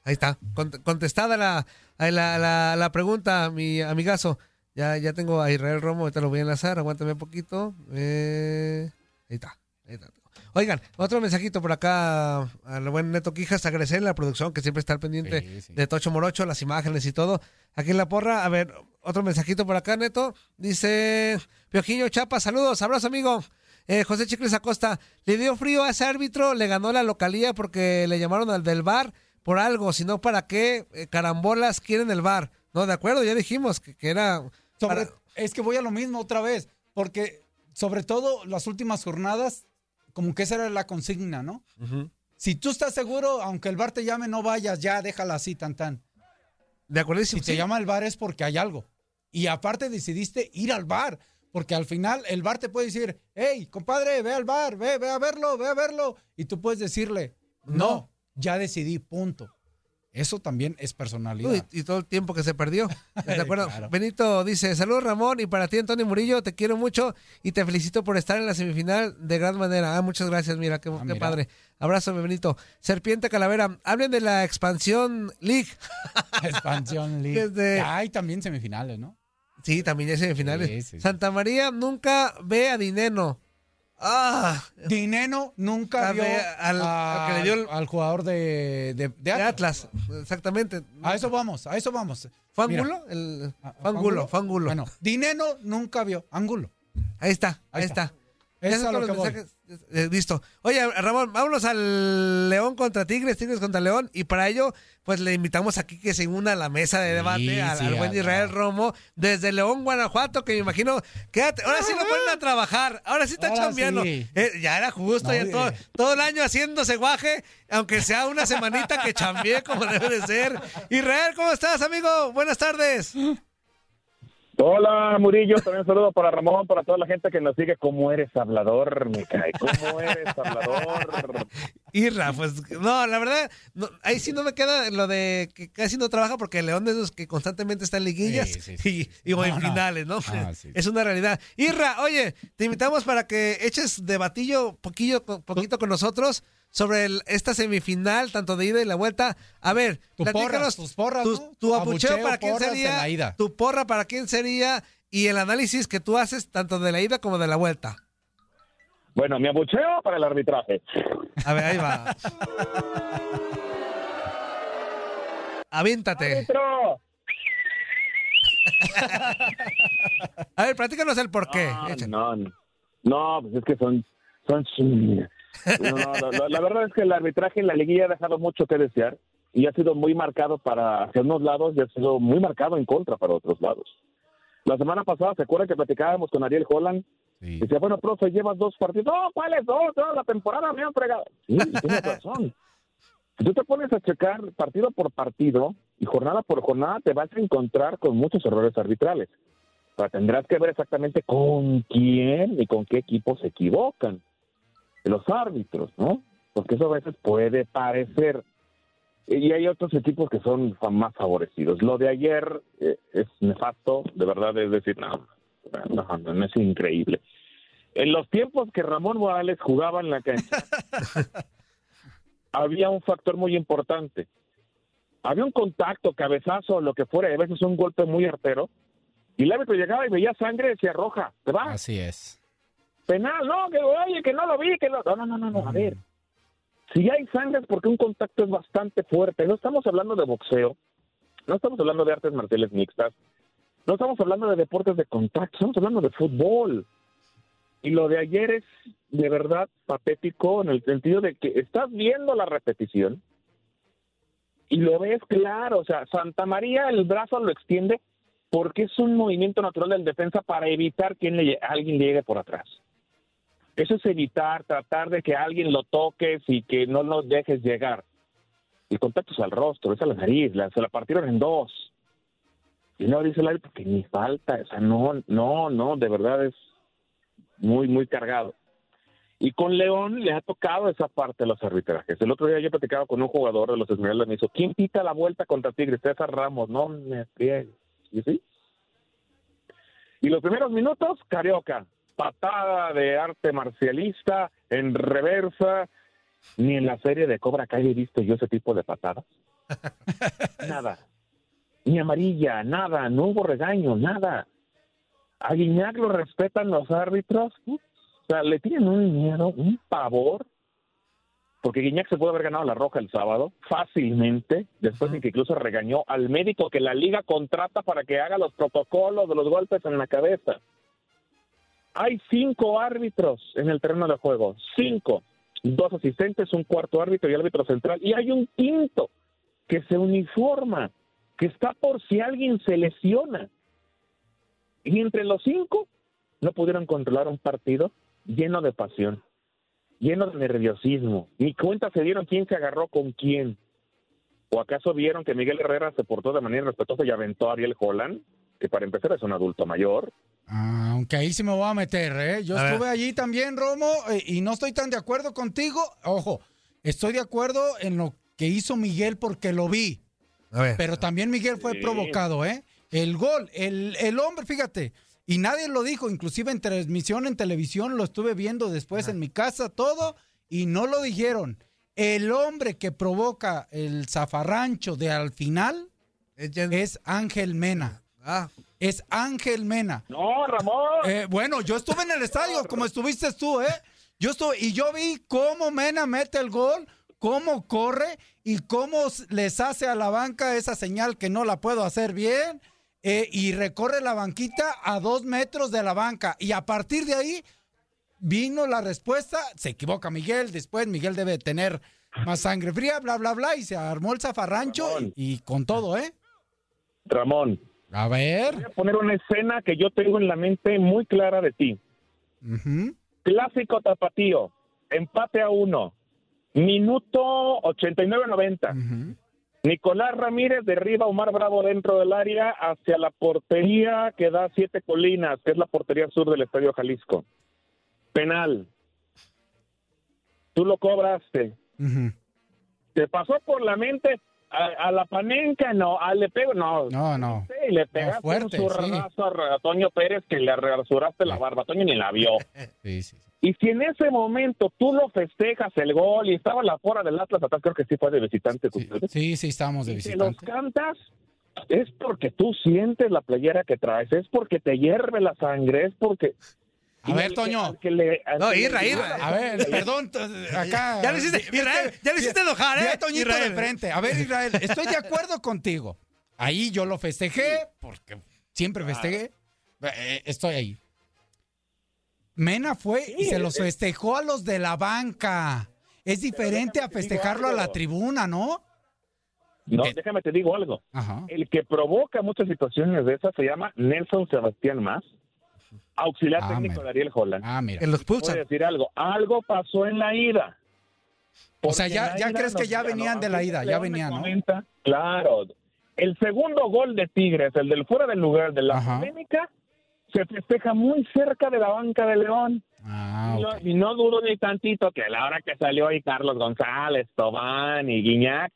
Ahí está, Cont- contestada la, la, la, la pregunta, mi amigazo. Ya, ya tengo a Israel Romo, ahorita lo voy a enlazar, aguántame un poquito. Eh, ahí está. Oigan, otro mensajito por acá al buen Neto Quijas, agradecerle a la producción que siempre está al pendiente Sí, sí. de Tocho Morocho, las imágenes y todo. Aquí en la porra, a ver, otro mensajito por acá, Neto. Dice Piojillo Chapa, saludos, abrazo amigo. Eh, José Chicles Acosta, le dio frío a ese árbitro, le ganó la localía porque le llamaron al del bar por algo, sino para qué eh, carambolas quieren el bar. No, de acuerdo, ya dijimos que, que era... Sobre- para- Es que voy a lo mismo otra vez, porque sobre todo las últimas jornadas, como que esa era la consigna, ¿no? Si tú estás seguro, aunque el bar te llame, no vayas, ya déjala así, tan tan. De acuerdo, Si te llama el bar es porque hay algo. Y aparte decidiste ir al bar, porque al final el bar te puede decir, hey, compadre, ve al bar, ve, ve a verlo, ve a verlo. Y tú puedes decirle, no, No. ya decidí, punto. Eso también es personalidad. Uy, y todo el tiempo que se perdió. ¿De acuerdo? Claro. Benito dice, saludos Ramón y para ti Antonio Murillo, te quiero mucho y te felicito por estar en la semifinal de gran manera. Ah, muchas gracias, mira, qué, Ah, qué mira. padre. Abrazo, Benito. Serpiente Calavera, hablen de la expansión League. Expansión League. Desde- hay también semifinales, ¿no? Sí, también hay semifinales. Sí, sí, sí. Santa María nunca ve a Dineno. Ah, Dineno nunca vio al- a- al que le dio el- al jugador de, de- de de Atlas. Exactamente. A eso vamos, a eso vamos. ¿Fue Angulo? El, ¿a- fue Angulo, fue Angulo. Bueno, Dineno nunca vio Angulo. Ahí está, ahí, Ahí está. está. Es a lo que voy. Eh, listo. Oye, Ramón, vámonos al León contra Tigres, Tigres contra León. Y para ello, pues le invitamos aquí que se una a la mesa de debate Sí, al, sí, al buen Israel Romo desde León, Guanajuato, que me imagino. Quédate, ahora sí lo ponen a trabajar. Ahora sí está Ahora chambeando. sí. Eh, ya era justo, No, ya todo, todo el año haciéndose guaje, aunque sea una semanita que chambee como debe de ser. Israel, ¿cómo estás, amigo? Buenas tardes. Hola, Murillo. También un saludo para Ramón, para toda la gente que nos sigue. ¿Cómo eres hablador, me cae? ¿Cómo eres hablador? Irra, pues no, la verdad, no, ahí sí no me queda lo de que casi no trabaja porque León es los que constantemente está en liguillas Sí, sí, sí. y, y o en No, no. finales, ¿no? Ah, sí. Es una realidad. Irra, oye, te invitamos para que eches debatillo poquillo, co- poquito con nosotros sobre el- esta semifinal, tanto de ida y la vuelta. A ver, Tu platícanos porras, tus porras, tu, ¿no? tu abucheo Abucheo, para quién sería, ida. tu porra para quién sería y el análisis que tú haces tanto de la ida como de la vuelta. Bueno, mi abucheo para el arbitraje. A ver, ahí va. Aviéntate. ¡Árbitro! A ver, platícanos el por qué. No, Échale. no, no. No, pues es que son, son No, la, la- la verdad es que el arbitraje en la liguilla ha dejado mucho que desear y ha sido muy marcado para hacia unos lados y ha sido muy marcado en contra para otros lados. La semana pasada, ¿se acuerdan que platicábamos con Ariel Holland? Sí. Decía, bueno, profe, llevas dos partidos. No, ¿cuáles dos? Toda la temporada me han fregado. Sí, tienes razón. Si tú te pones a checar partido por partido y jornada por jornada, te vas a encontrar con muchos errores arbitrales. Pero tendrás que ver exactamente con quién y con qué equipo se equivocan los árbitros, ¿no? Porque eso a veces puede parecer. Y hay otros equipos que son más favorecidos. Lo de ayer eh, es nefasto, de verdad, es decir, no, no, no, no, es increíble. En los tiempos que Ramón Morales jugaba en la cancha, había un factor muy importante. Había un contacto, cabezazo, lo que fuera, y a veces un golpe muy artero, y el árbitro llegaba y veía sangre y decía roja, te va, Así es. Penal, no, que oye, que no lo vi, que no, no, no, no, no, a ver. Si hay sangre es porque un contacto es bastante fuerte. No estamos hablando de boxeo, no estamos hablando de artes marciales mixtas, no estamos hablando de deportes de contacto, estamos hablando de fútbol. Y lo de ayer es de verdad patético en el sentido de que estás viendo la repetición y lo ves claro. O sea, Santa María el brazo lo extiende porque es un movimiento natural del defensa para evitar que alguien llegue por atrás. Eso es evitar, tratar de que alguien lo toques y que no lo dejes llegar. El contacto es al rostro, es a la nariz, la- se la partieron en dos. Y no dice el árbitro que ni falta, o sea, no, no, no, de verdad es muy, muy cargado. Y con León le ha tocado esa parte de los arbitrajes. El otro día yo platicaba con un jugador de los Esmeraldas y me hizo, ¿quién pita la vuelta contra Tigres? César Ramos, no me friegues. ¿Y sí? Y los primeros minutos, Carioca, patada de arte marcialista, en reversa. Ni en la serie de Cobra Kai he visto yo ese tipo de patadas. nada. Ni amarilla, nada. No hubo regaño, nada. A Guiñac lo respetan los árbitros. O sea, le tienen un miedo, un pavor. Porque Guiñac se puede haber ganado la roja el sábado fácilmente, después de que incluso regañó al médico que la liga contrata para que haga los protocolos de los golpes en la cabeza. Hay cinco árbitros en el terreno de juego, cinco, dos asistentes, un cuarto árbitro y árbitro central, y hay un quinto que se uniforma, que está por si alguien se lesiona. Y entre los cinco no pudieron controlar un partido lleno de pasión, lleno de nerviosismo. Ni cuenta se dieron quién se agarró con quién. ¿O acaso vieron que Miguel Herrera se portó de manera respetuosa y aventó a Ariel Holland, que para empezar es un adulto mayor? Ah, aunque ahí sí me voy a meter, ¿eh? Yo A ver. estuve allí también, Romo, eh, y no estoy tan de acuerdo contigo. Ojo, estoy de acuerdo en lo que hizo Miguel porque lo vi. A ver. Pero también Miguel fue Sí. provocado, ¿eh? El gol, el, el hombre, fíjate, y nadie lo dijo, inclusive en transmisión en televisión lo estuve viendo después en mi casa, todo, y no lo dijeron. El hombre que provoca el zafarrancho de al final Es es Ángel Mena. Ah, Es Ángel Mena. No, Ramón. Eh, bueno, yo estuve en el estadio, como estuviste tú, ¿eh? Yo estuve, y yo vi cómo Mena mete el gol, cómo corre y cómo les hace a la banca esa señal que no la puedo hacer bien. eh, y recorre la banquita a dos metros de la banca. Y a partir de ahí vino la respuesta. Se equivoca Miguel. Después Miguel debe tener más sangre fría, bla, bla, bla. Y se armó el zafarrancho Ramón. y, y con todo, ¿eh? Ramón, A voy ver. a poner una escena que yo tengo en la mente muy clara de ti. Clásico tapatío, empate a uno, minuto 89-90. Ujú. Nicolás Ramírez derriba a Omar Bravo dentro del área hacia la portería que da siete colinas, que es la portería sur del Estadio Jalisco. Penal. Tú lo cobraste. ¿Te pasó por la mente a, a la panenca? No, a le pego, no. No, no. Sí, y le pegaste fuerte, un sí. a, Toño Pérez que le rasuraste la barba. Toño ni la vio. Sí, sí. sí. Y si en ese momento tú lo festejas el gol y estaba la fora del Atlas atrás, creo que sí fue de visitante. Sí, sí, sí, estábamos de Y si los visitante. cantas, es porque tú sientes la playera que traes, es porque te hierve la sangre, es porque... A ver, que- Toño. que le- No, le- Irra, Irra. A ver, perdón, acá. Ya lo hiciste, Israel, ya lo hiciste enojar, ¿eh? a Toñito Israel. de frente. A ver, Israel, estoy de acuerdo contigo. Ahí yo lo festejé, porque siempre festejé. Eh, estoy ahí. Mena fue y se los festejó a los de la banca. Es diferente a festejarlo a la tribuna, ¿no? No, Eh. déjame te digo algo. Ajá. El que provoca muchas situaciones de esas se llama Nelson Sebastián Más, auxiliar Ah, técnico mira. de Ariel Holland. Ah, mira. que los Voy a pulsan. decir algo, algo pasó en la ida. O sea, ya- en crees que ya ganó. venían de la ida, ya venían, ¿no? comenta, Claro. El segundo gol de Tigres, el del fuera del lugar de la Ajá. polémica, se festeja muy cerca de la banca de León. Ah, Y, no, y no dudo ni tantito que a la hora que salió ahí Carlos González, Tobán y Guiñac,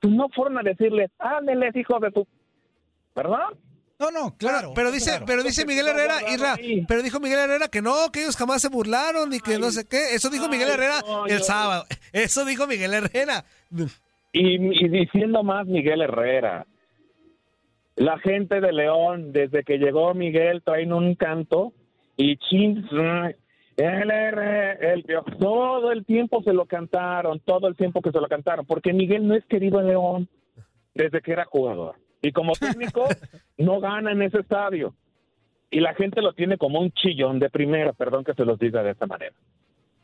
pues no fueron a decirle, ándeles, hijos de tu... ¿Verdad? No, no, claro. Pero dice, claro. pero dice Miguel Herrera, Irra, pero dijo Miguel Herrera que no, que ellos jamás se burlaron y que no sé qué. Eso dijo Miguel Ay, Herrera no, el yo- sábado. Eso dijo Miguel Herrera. Y, y diciendo más Miguel Herrera. La gente de León, desde que llegó Miguel, traen un canto y chin, el, R, el todo el tiempo se lo cantaron, todo el tiempo que se lo cantaron, porque Miguel no es querido en León desde que era jugador. Y como técnico, no gana en ese estadio. Y la gente lo tiene como un chillón de primera, perdón que se los diga de esta manera.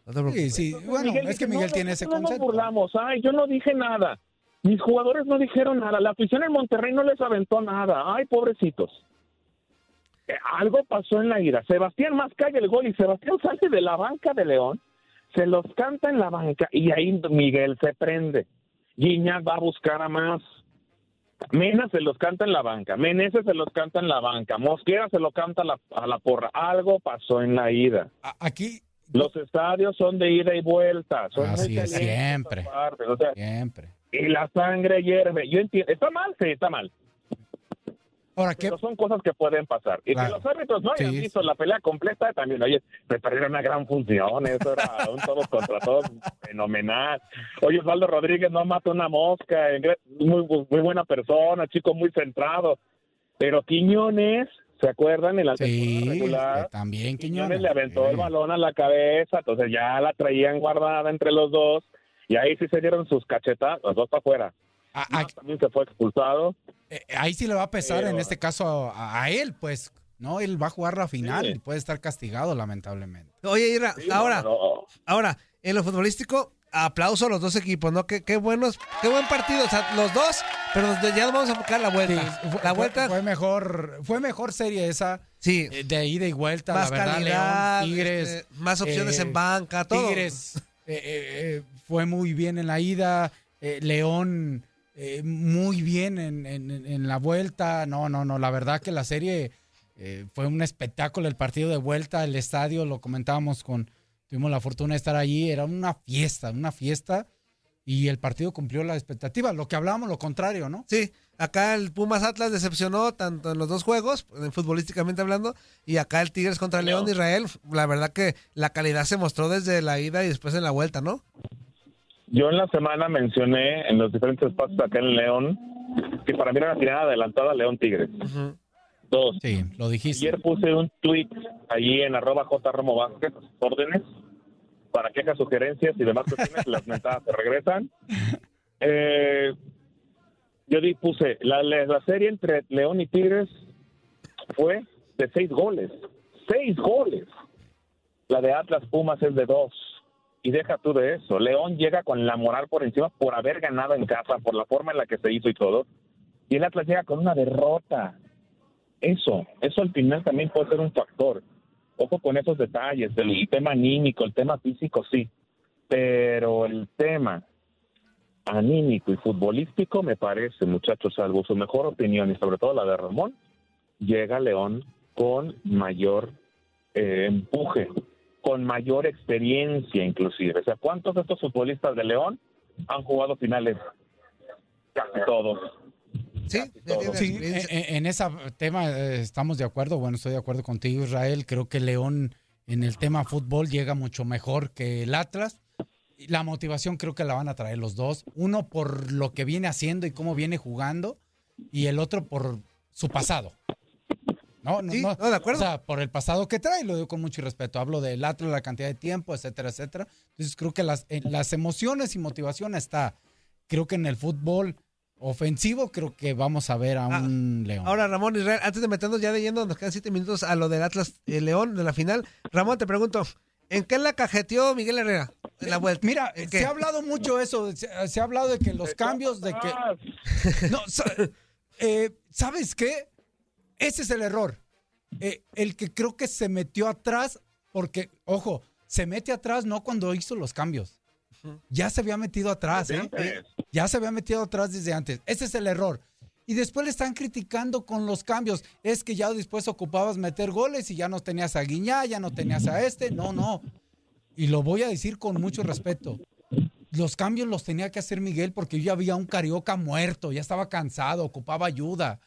No. Sí, sí. Bueno, es que Miguel no, tiene ese nosotros no concepto. nos burlamos, ay, yo no dije nada. Mis jugadores no dijeron nada. La afición en Monterrey no les aventó nada. Ay, pobrecitos. Eh, algo pasó en la ira. Sebastián más cae el gol y Sebastián sale de la banca de León, se los canta en la banca y ahí Miguel se prende. Guiñac va a buscar a más. Mena se los canta en la banca, Meneses se los canta en la banca, Mosquera se lo canta a la, a la porra. Algo pasó en la ida. Aquí, Los estadios son de ida y vuelta. Son Así es, o sea, siempre. y la sangre hierve. Yo entiendo. ¿Está mal? Sí, está mal. Ahora, ¿qué? Pero son cosas que pueden pasar. Y Claro. que los árbitros no hayan Sí, visto la pelea completa también. Oye, me perdieron una gran función. Eso era un todos contra todos fenomenal. Oye, Osvaldo Rodríguez no mata una mosca. Muy, muy buena persona, chico muy centrado. Pero Quiñones, ¿se acuerdan? En la Sí, regular. eh, también Quiñones Quiñones. le aventó el balón a la cabeza, entonces ya la traían guardada entre los dos y ahí sí se dieron sus cachetas, los dos para afuera. A- a- Más también se fue expulsado. eh, ahí sí le va a pesar Pero- en este caso a, a él, pues, ¿no? Él va a jugar la final Sí. y puede estar castigado, lamentablemente. Oye, Irra, Sí, ahora, no, no. ahora, en lo futbolístico, aplauso a los dos equipos, ¿no? Qué, qué buenos, qué buen partido. O sea, los dos, pero ya nos vamos a buscar la vuelta. Sí, fue, la vuelta, fue mejor, fue mejor serie esa sí. eh, de ida y vuelta, más la verdad, calidad, León, Tigres, este, más opciones eh, en banca, todo. Tigres eh, eh, eh, fue muy bien en la ida, eh, León eh, muy bien en, en- en la vuelta. No, no, no, la verdad que la serie eh, fue un espectáculo, el partido de vuelta, el estadio, lo comentábamos con, tuvimos la fortuna de estar allí, era una fiesta, una fiesta y el partido cumplió la expectativa, lo que hablábamos, lo contrario, ¿no? Sí, acá el Pumas Atlas decepcionó tanto en los dos juegos, futbolísticamente hablando, y acá el Tigres contra León de Israel. La verdad que la calidad se mostró desde la ida y después en la vuelta, ¿no? Yo en la semana mencioné en los diferentes espacios acá en León que para mí era una tirada adelantada León Tigres. Dos. Sí, lo dijiste. Ayer puse un tweet allí en arroba jromo Vázquez, órdenes, para quejas, sugerencias y demás cuestiones, las mentadas se regresan. Eh, yo di, puse, la, la serie entre León y Tigres fue de seis goles. Seis goles. La de Atlas Pumas es de dos. Y deja tú de eso. León llega con la moral por encima por haber ganado en casa, por la forma en la que se hizo y todo. Y el Atlas llega con una derrota. Eso, eso al final también puede ser un factor. Ojo con esos detalles, el tema anímico, el tema físico, sí. Pero el tema anímico y futbolístico, me parece, muchachos, salvo su mejor opinión y sobre todo la de Ramón, llega León con mayor eh, empuje, con mayor experiencia inclusive. O sea, ¿cuántos de estos futbolistas de León han jugado finales? Casi todos. Sí, sí en, en, ese tema eh, estamos de acuerdo. Bueno, estoy de acuerdo contigo, Israel. Creo que León en el tema fútbol llega mucho mejor que el Atlas. La motivación creo que la van a traer los dos. Uno por lo que viene haciendo y cómo viene jugando y el otro por su pasado. No, no, no, de acuerdo. O sea, por el pasado que trae, lo digo con mucho respeto. Hablo del Atlas, la cantidad de tiempo, etcétera, etcétera. Entonces creo que las, las emociones y motivación está. Creo que en el fútbol ofensivo, creo que vamos a ver a ah, un León. Ahora, Ramón Israel, antes de meternos ya de yendo, nos quedan siete minutos a lo del Atlas eh, León de la final. Ramón, te pregunto, ¿en qué la cajeteó Miguel Herrera? En la vuelta. Mira, se ha hablado mucho eso, se, ha hablado de que los cambios, de que... No, eh, ¿sabes qué? Ese es el error. Eh, el que creo que se metió atrás, porque, ojo, se mete atrás no cuando hizo los cambios. Ya se había metido atrás, ¿eh? Ya se había metido atrás desde antes. Ese es el error. Y después le están criticando con los cambios. Es que ya después ocupabas meter goles y ya no tenías a Guiñá, ya no tenías a este. No, no. Y lo voy a decir con mucho respeto. Los cambios los tenía que hacer Miguel porque yo ya había un carioca muerto, ya estaba cansado, ocupaba ayuda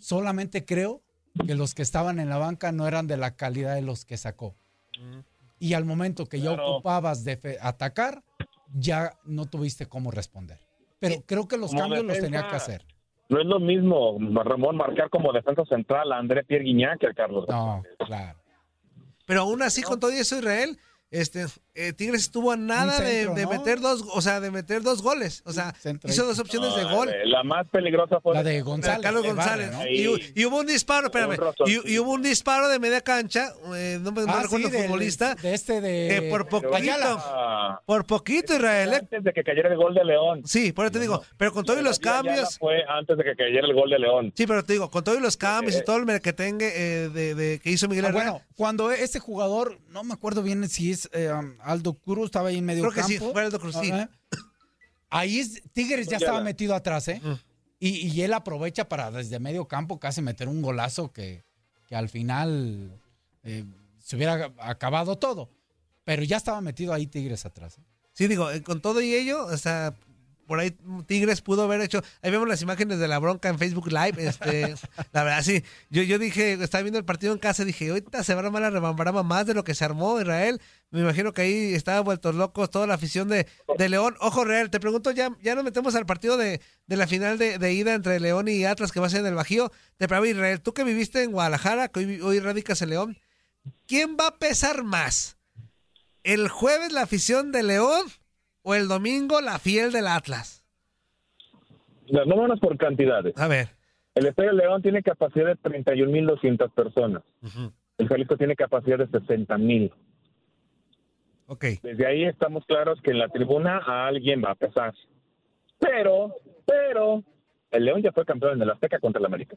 solamente creo que los que estaban en la banca no eran de la calidad de los que sacó. Y al momento que ya ocupabas de atacar, ya no tuviste cómo responder. Pero creo que los cambios los tenía que hacer. No es lo mismo, Ramón, marcar como defensa central a André Pierre Guignac que a Carlos. No, claro. Pero aún así, con todo eso, Israel, este, eh, Tigres estuvo a nada de, meter dos, o sea, de meter dos goles. O sea, hizo dos opciones de gol. La más peligrosa fue la de González. Carlos González. y, hubo un disparo, espérame. Y, hubo un disparo de media cancha, eh, no me ah, recuerdo el futbolista. De este de. por poquito. Por poquito, Israel. ¿eh? Antes de que cayera el gol de León. Sí, por eso te digo. Pero con todos los cambios. Fue antes de que cayera el gol de León. Sí, pero te digo, con todos los cambios y todo el que tenga de, que hizo Miguel ah, Herrera. Bueno, cuando ese jugador, no me acuerdo bien si es Aldo Cruz, estaba ahí en medio Creo campo. Que sí, fue Aldo Cruz, sí. Ahí es, Tigres ya estaba metido atrás, ¿eh? Mm. Y, él aprovecha para desde medio campo casi meter un golazo que, que al final eh, se hubiera acabado todo. Pero ya estaba metido ahí Tigres atrás. ¿eh? Sí, digo, eh, con todo y ello, o sea, por ahí Tigres pudo haber hecho. Ahí vemos las imágenes de la bronca en Facebook Live. Este, la verdad, sí. Yo, yo dije, estaba viendo el partido en casa, dije, ahorita se va a armar la rebambarama más de lo que se armó Israel. Me imagino que ahí estaba vueltos locos toda la afición de, de León. Ojo, Real, te pregunto, ya, ya nos metemos al partido de, de la final de, ida entre León y Atlas que va a ser en el Bajío. Te pregunto, Israel, tú que viviste en Guadalajara, que hoy, hoy radicas en León, ¿quién va a pesar más? ¿El jueves la afición de León o el domingo la fiel del Atlas? No, vámonos por cantidades. A ver. El Estadio León tiene capacidad de 31.200 personas. El Jalisco tiene capacidad de 60.000. Desde ahí estamos claros que en la tribuna a alguien va a pesar. Pero, pero, el León ya fue campeón en el Azteca contra el América.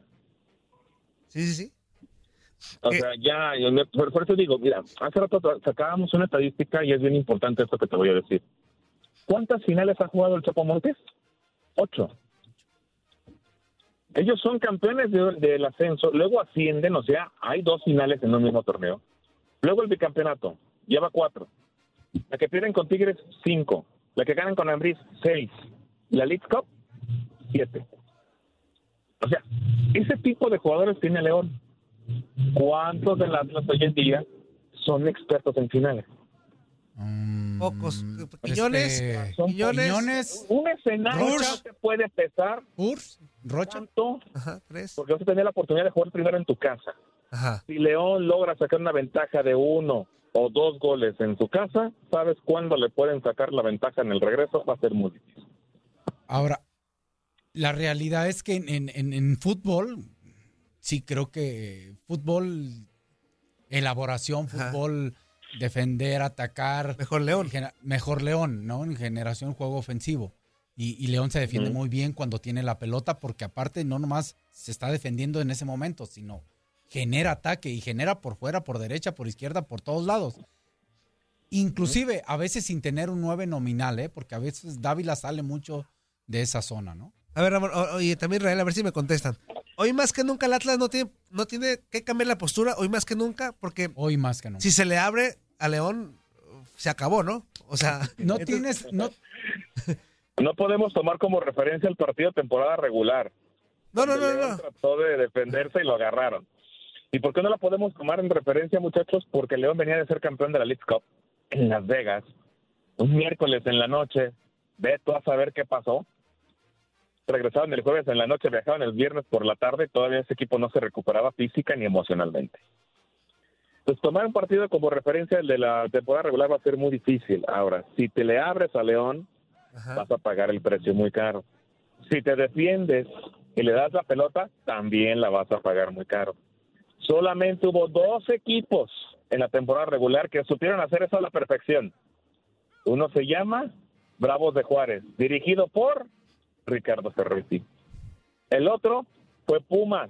Sí, sí, sí. O sea, ya, por, por, eso digo, mira, hace rato sacábamos una estadística y es bien importante esto que te voy a decir. ¿Cuántas finales ha jugado el Chapo Montes? Ocho. Ellos son campeones del ascenso, luego ascienden, o sea, hay dos finales en un mismo torneo. Luego el bicampeonato, lleva cuatro. La que pierden con Tigres, cinco. La que ganan con Ambris, seis. La League Cup, siete. O sea, ese tipo de jugadores tiene León. ¿Cuántos del Atlas hoy en día son expertos en finales? Mm, Pocos. Quiñones. este, Son Quiñones. Un escenario te puede pesar Urs, Rocha. tanto Ajá, tres. porque vas a tener la oportunidad de jugar primero en tu casa. Ajá. Si León logra sacar una ventaja de uno o dos goles en su casa, ¿sabes cuándo le pueden sacar la ventaja en el regreso? Va a ser muy difícil. Ahora, la realidad es que en, en- en- en fútbol, sí creo que fútbol, elaboración, Ajá. fútbol, defender, atacar. Mejor León. Mejor León, ¿no? En generación juego ofensivo. Y, y León se defiende muy bien cuando tiene la pelota, porque aparte no nomás se está defendiendo en ese momento, sino genera ataque y genera por fuera, por derecha, por izquierda, por todos lados. Inclusive a veces sin tener un 9 nominal, ¿eh? porque a veces Dávila sale mucho de esa zona, ¿no? A ver, Ramón, oye, también Israel, a ver si me contestan. Hoy más que nunca el Atlas no tiene, no tiene que cambiar la postura, hoy más que nunca, porque Hoy más que nunca. si se le abre a León, se acabó, ¿no? O sea, No entonces- tienes, no, No podemos tomar como referencia el partido de temporada regular. No, no, no, no. Trató de defenderse y lo agarraron. ¿Y por qué no la podemos tomar en referencia, muchachos? Porque León venía de ser campeón de la League Cup en Las Vegas, un miércoles en la noche. Ve tú a saber qué pasó. Regresaron el jueves en la noche, viajaron el viernes por la tarde y todavía ese equipo no se recuperaba física ni emocionalmente. Entonces, tomar un partido como referencia el de la temporada regular va a ser muy difícil. Ahora, si te le abres a León, Ajá. vas a pagar el precio muy caro. Si te defiendes y le das la pelota, también la vas a pagar muy caro. Solamente hubo dos equipos en la temporada regular que supieron hacer eso a la perfección. Uno se llama Bravos de Juárez, dirigido por Ricardo Ferretti. El otro fue Pumas.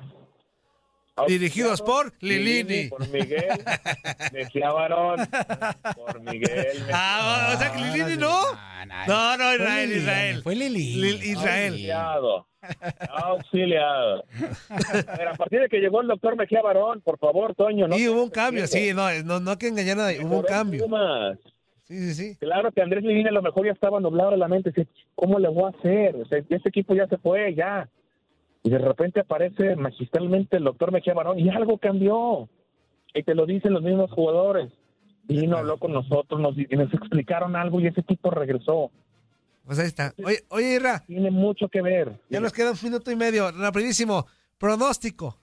Dirigidos por Lilini. Por Miguel Mejía Barón. Por Miguel Mejía Ah, o sea que Lilini no. No, no, Israel, Israel. Fue Lili. Lil- Israel. Auxiliado. Auxiliado. A ver, a partir de que llegó el doctor Mejía Barón, por favor, Toño. No Y hubo un cambio, sí, no, no, no hay que engañar a nadie, hubo un cambio. Sí, sí, sí. Claro que Andrés Lilini a lo mejor ya estaba nublado de la mente. ¿cómo le voy a hacer? O sea, este equipo ya se fue, ya. Y de repente aparece magistralmente el doctor Mejía Barón y algo cambió. Y te lo dicen los mismos jugadores. Vino, habló con nosotros, nos, y nos explicaron algo y ese equipo regresó. Pues ahí está. Oye, oye Irra, Tiene mucho que ver. ya nos queda un minuto y medio, rapidísimo. Pronóstico.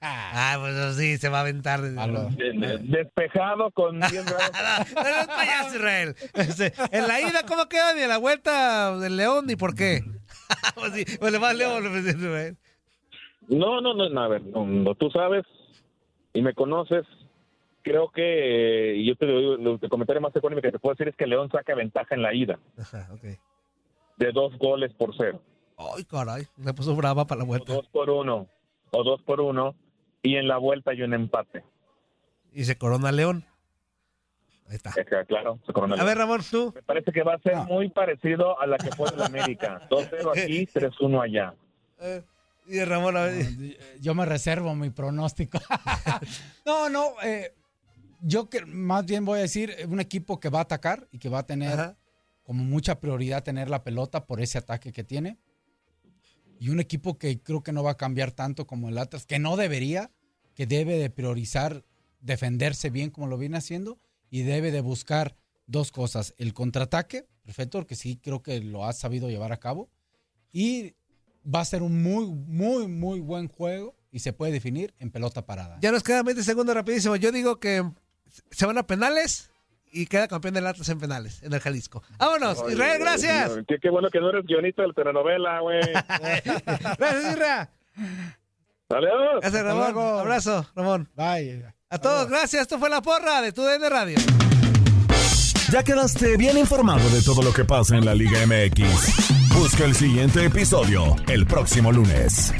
Ah, pues sí, se va a aventar. Despejado con 10 grados. No, no es payaso, Israel. Este, En la ida, ¿cómo queda? Ni en la vuelta del León, ni por qué. Pues sí, pues le. No, no, no, no, a ver, no, no, tú sabes y me conoces. Creo que, y yo te digo, el comentario más económico que te puedo decir es que León saca ventaja en la ida Ajá, de dos goles por cero, Ay, caray, me puso brava para la o vuelta. dos por uno, o dos por uno, y en la vuelta hay un empate. Y se corona León. Ahí está. Es que, claro, A ver, Ramón, tú. Me parece que va a ser No. muy parecido a la que fue en la América. 2-0 aquí, 3-1 allá. Eh, y Ramón, a ver. Yo me reservo mi pronóstico. no, no. eh, yo que más bien voy a decir eh, un equipo que va a atacar y que va a tener Ajá. como mucha prioridad tener la pelota por ese ataque que tiene. Y un equipo que creo que no va a cambiar tanto como el Atlas, que no debería, que debe de priorizar defenderse bien como lo viene haciendo y debe de buscar dos cosas, el contraataque, perfecto, porque sí creo que lo ha sabido llevar a cabo, y va a ser un muy, muy, muy buen juego y se puede definir en pelota parada. Ya nos quedan 20 segundos rapidísimo. Yo digo que se van a penales y queda campeón del Atlas en penales, en el Jalisco. Vámonos, Israel, gracias. Qué, qué bueno que no eres guionista de la telenovela, güey. Gracias, Israel. Adiós. Gracias, Ramón. Abrazo, Ramón. Bye. A todos, gracias. Esto fue La Porra de tu DN Radio. Ya quedaste bien informado de todo lo que pasa en la Liga MX. Busca el siguiente episodio el próximo lunes.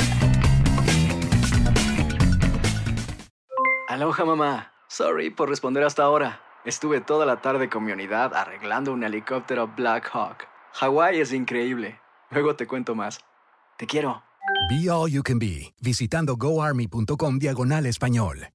Aloha mamá. Sorry por responder hasta ahora. Estuve toda la tarde con mi unidad arreglando un helicóptero Black Hawk. Hawái es increíble. Luego te cuento más. Te quiero. Be All You Can Be, visitando goarmy.com diagonal español.